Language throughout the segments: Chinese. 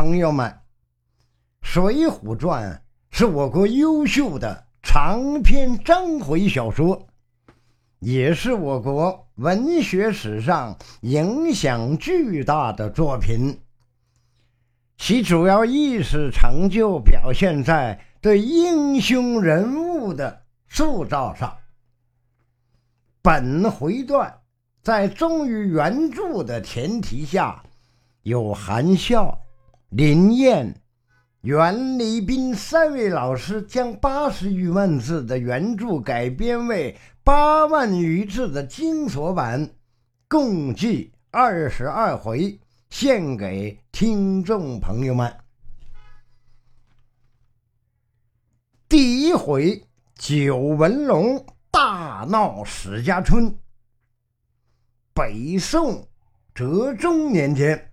朋友们，《水浒传》是我国优秀的长篇章回小说，也是我国文学史上影响巨大的作品。其主要意识成就表现在对英雄人物的塑造上。本回段在忠于原著的前提下，有含笑、林燕、袁黎斌三位老师将八十余万字的原著改编为八万余字的精索版，共计二十二回。献给听众朋友们。第一回，九纹龙大闹史家村。北宋哲宗年间，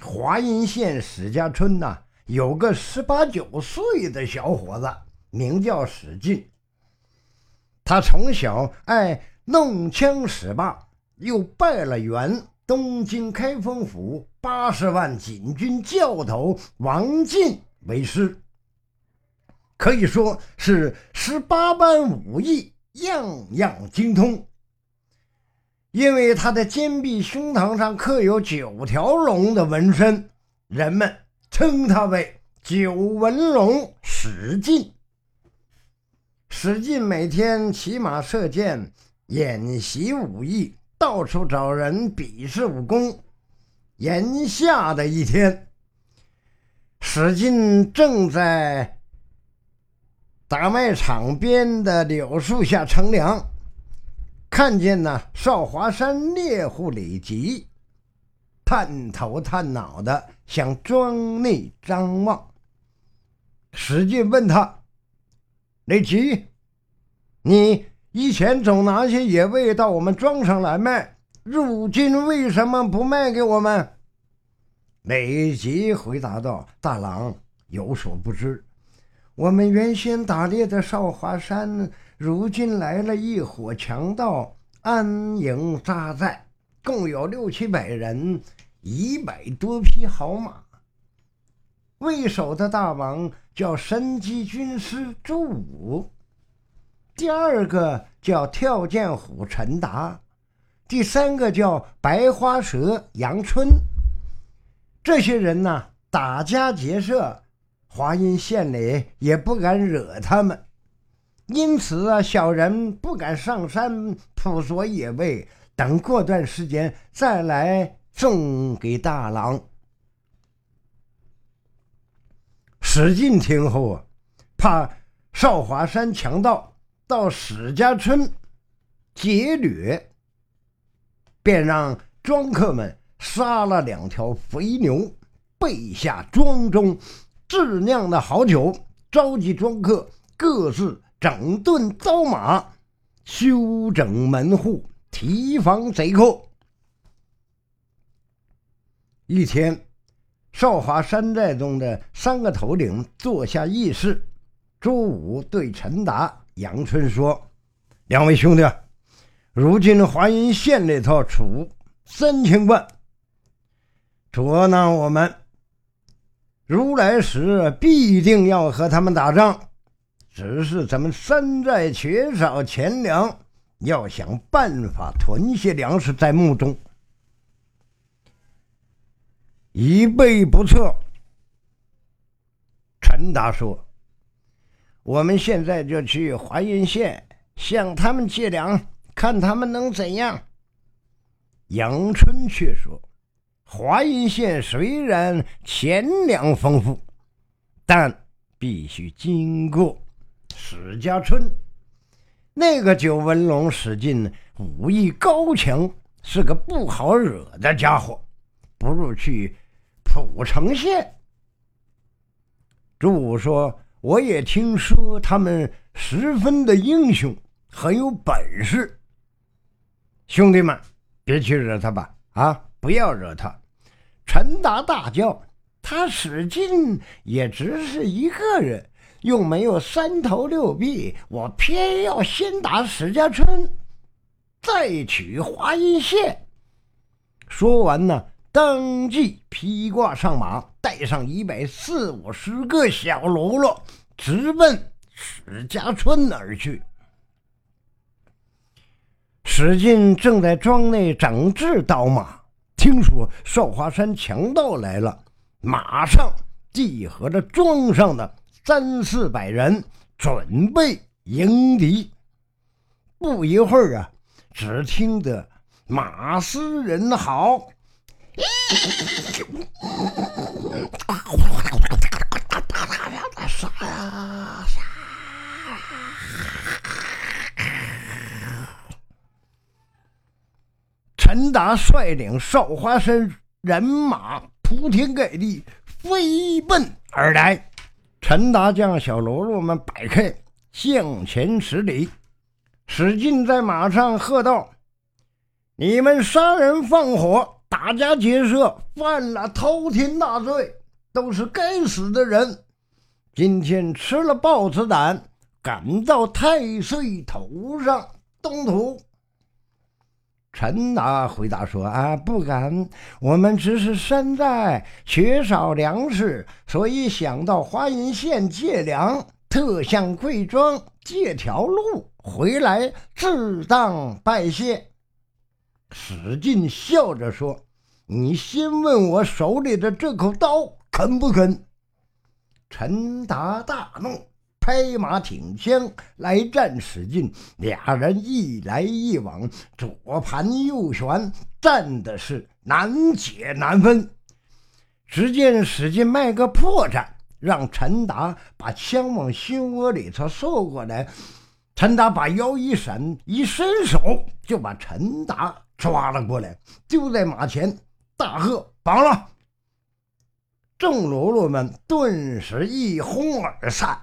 华阴县史家村呐，有个十八九岁的小伙子，名叫史进。他从小爱弄枪使棒，又拜了元。东京开封府八十万禁军教头王进为师，可以说是十八般武艺样样精通。因为他的肩臂、胸膛上刻有九条龙的纹身，人们称他为九纹龙史进。史进每天骑马射箭，演习武艺。到处找人比试武功。炎夏的一天，史进正在大麦场边的柳树下乘凉，看见呢少华山猎户李吉探头探脑的向庄内张望。史进问他：“李吉，你？”以前总拿些野味到我们庄上来卖，如今为什么不卖给我们？李吉回答道：“大郎有所不知，我们原先打猎的少华山，如今来了一伙强盗，安营扎寨，共有六七百人，一百多匹好马。为首的大王叫神机军师朱武。”第二个叫跳涧虎陈达，第三个叫白花蛇杨春。这些人呢，打家劫舍，华阴县里也不敢惹他们，因此啊，小人不敢上山捕捉野味，等过段时间再来送给大郎。史进听后啊，怕少华山强盗。到史家村劫掠，便让庄客们杀了两条肥牛，备下庄中质酿的好酒，召集庄客各自整顿刀马，修整门户，提防贼寇。一天，少华山寨中的三个头领坐下议事，朱武对陈达。杨春说：“两位兄弟，如今华阴县里头出三千贯，捉拿我们。如来时必定要和他们打仗，只是咱们山寨缺少钱粮，要想办法囤些粮食在墓中，以备不测。”陈达说。我们现在就去华阴县向他们借粮，看他们能怎样。杨春却说：“华阴县虽然钱粮丰富，但必须经过史家村。那个九纹龙史进武艺高强，是个不好惹的家伙，不如去蒲城县。”朱武说。我也听说他们十分的英雄，很有本事。兄弟们，别去惹他吧！啊，不要惹他！陈达大叫：“他史进也只是一个人，又没有三头六臂，我偏要先打史家村，再取华阴县。”说完呢，当即披挂上马，带上一百四五十个小喽啰，直奔史家村而去。史进正在庄内整治刀马，听说少华山强盗来了，马上集合着庄上的三四百人，准备迎敌。不一会儿啊，只听得马嘶人嚎。陈达率领少华山人马铺天盖地飞奔而来。陈达将小喽啰们摆开，向前十里。史进在马上喝道：“你们杀人放火！”打家劫舍，犯了滔天大罪，都是该死的人。今天吃了豹子胆，赶到太岁头上动土。陈达回答说：“啊，不敢，我们只是山寨，缺少粮食，所以想到华阴县借粮，特向贵庄借条路回来，自当拜谢。”史进笑着说：“你先问我手里的这口刀肯不肯？”陈达大怒，拍马挺枪来战史进。俩人一来一往，左盘右旋，战的是难解难分。只见史进卖个破绽，让陈达把枪往心窝里头凑过来。陈达把腰一闪，一伸手就把陈达。抓了过来，丢在马前，大喝：“绑了！”众喽啰们顿时一哄而散。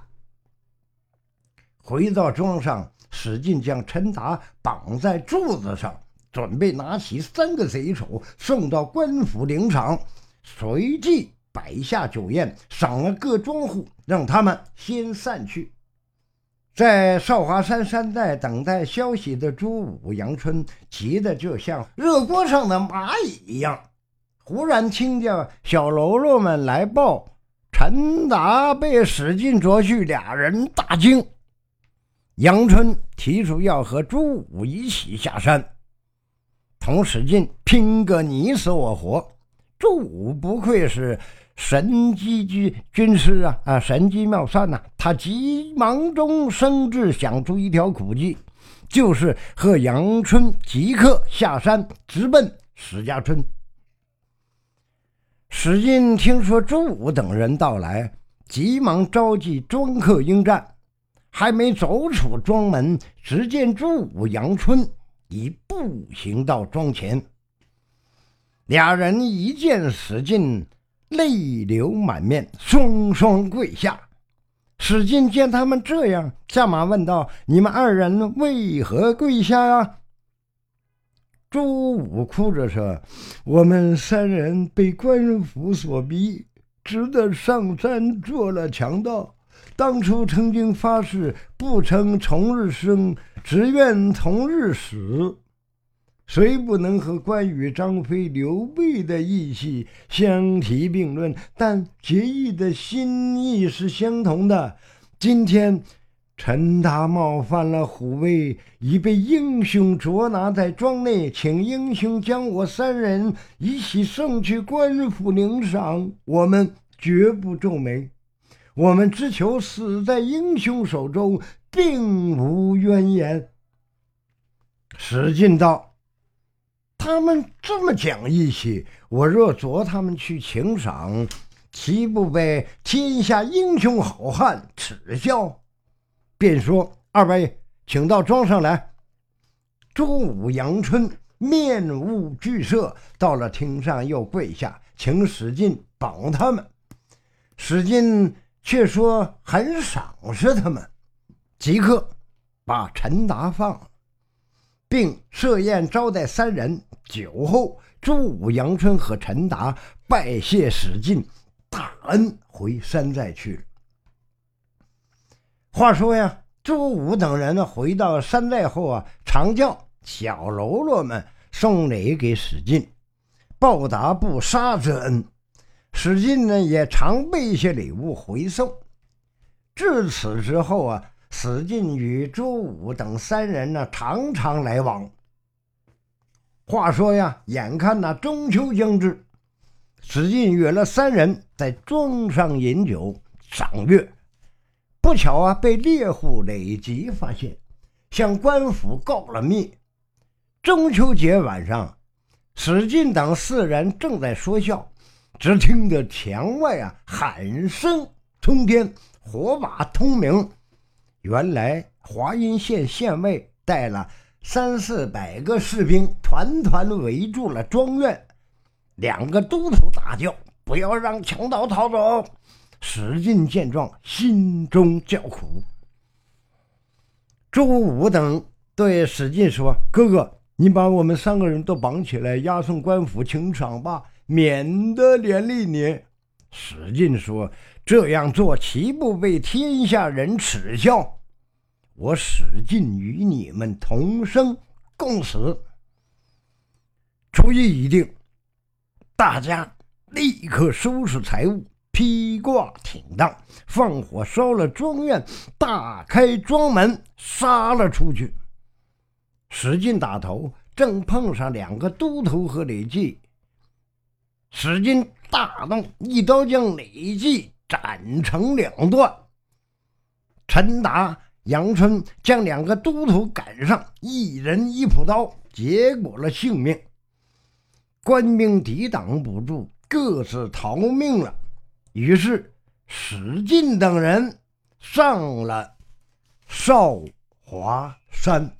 回到庄上，史进将陈达绑在柱子上，准备拿起三个贼首送到官府领赏，随即摆下酒宴，赏了各庄户，让他们先散去。在少华山山寨等待消息的朱武、杨春急得就像热锅上的蚂蚁一样。忽然听见小喽啰们来报，陈达被史进捉去，俩人大惊。杨春提出要和朱武一起下山，同史进拼个你死我活。朱武不愧是。神机军军师啊啊，神机妙算呐！他急忙中生智，想出一条苦计，就是和杨春即刻下山，直奔史家村。史进听说朱武等人到来，急忙召集庄客应战。还没走出庄门，只见朱武、杨春已步行到庄前。俩人一见史进。泪流满面，双双跪下。史进见他们这样，下马问道：“你们二人为何跪下呀？”朱武哭着说：“我们三人被官府所逼，只得上山做了强盗。当初曾经发誓，不称从日生，只愿同日死。”虽不能和关羽、张飞、刘备的义气相提并论，但结义的心意是相同的。今天陈达冒犯了虎威，已被英雄捉拿在庄内，请英雄将我三人一起送去官府领赏。我们绝不皱眉，我们只求死在英雄手中，并无怨言。史进道。他们这么讲义气，我若捉他们去请赏，岂不被天下英雄好汉耻笑？便说：“二位，请到庄上来。”朱武、杨春面无惧色，到了厅上又跪下，请史进绑他们。史进却说很赏识他们，即刻把陈达放了，并设宴招待三人。酒后，朱武、杨春和陈达拜谢史进大恩，回山寨去了。话说呀，朱武等人呢，回到山寨后啊，常叫小喽啰们送礼给史进，报答不杀之恩。史进呢也常备一些礼物回送。至此之后啊，史进与朱武等三人呢常常来往。话说呀，眼看那中秋将至，史进约了三人在庄上饮酒赏月，不巧啊被猎户累吉发现，向官府告了密。中秋节晚上，史进等四人正在说笑，只听得墙外啊喊声冲天，火把通明。原来华阴县县尉带了。三四百个士兵团团围住了庄院，两个都头大叫：“不要让强盗逃走！”史进见状，心中叫苦。朱武等对史进说：“哥哥，你把我们三个人都绑起来，押送官府请赏吧，免得连累你。”史进说：“这样做岂不被天下人耻笑？”我史进与你们同生共死。主意已定，大家立刻收拾财物，披挂挺当，放火烧了庄院，大开庄门，杀了出去。史进打头，正碰上两个都头和李记。史进大怒，一刀将李记斩成两段。陈达。杨春将两个都头赶上，一人一朴刀，结果了性命。官兵抵挡不住，各自逃命了。于是史进等人上了少华山。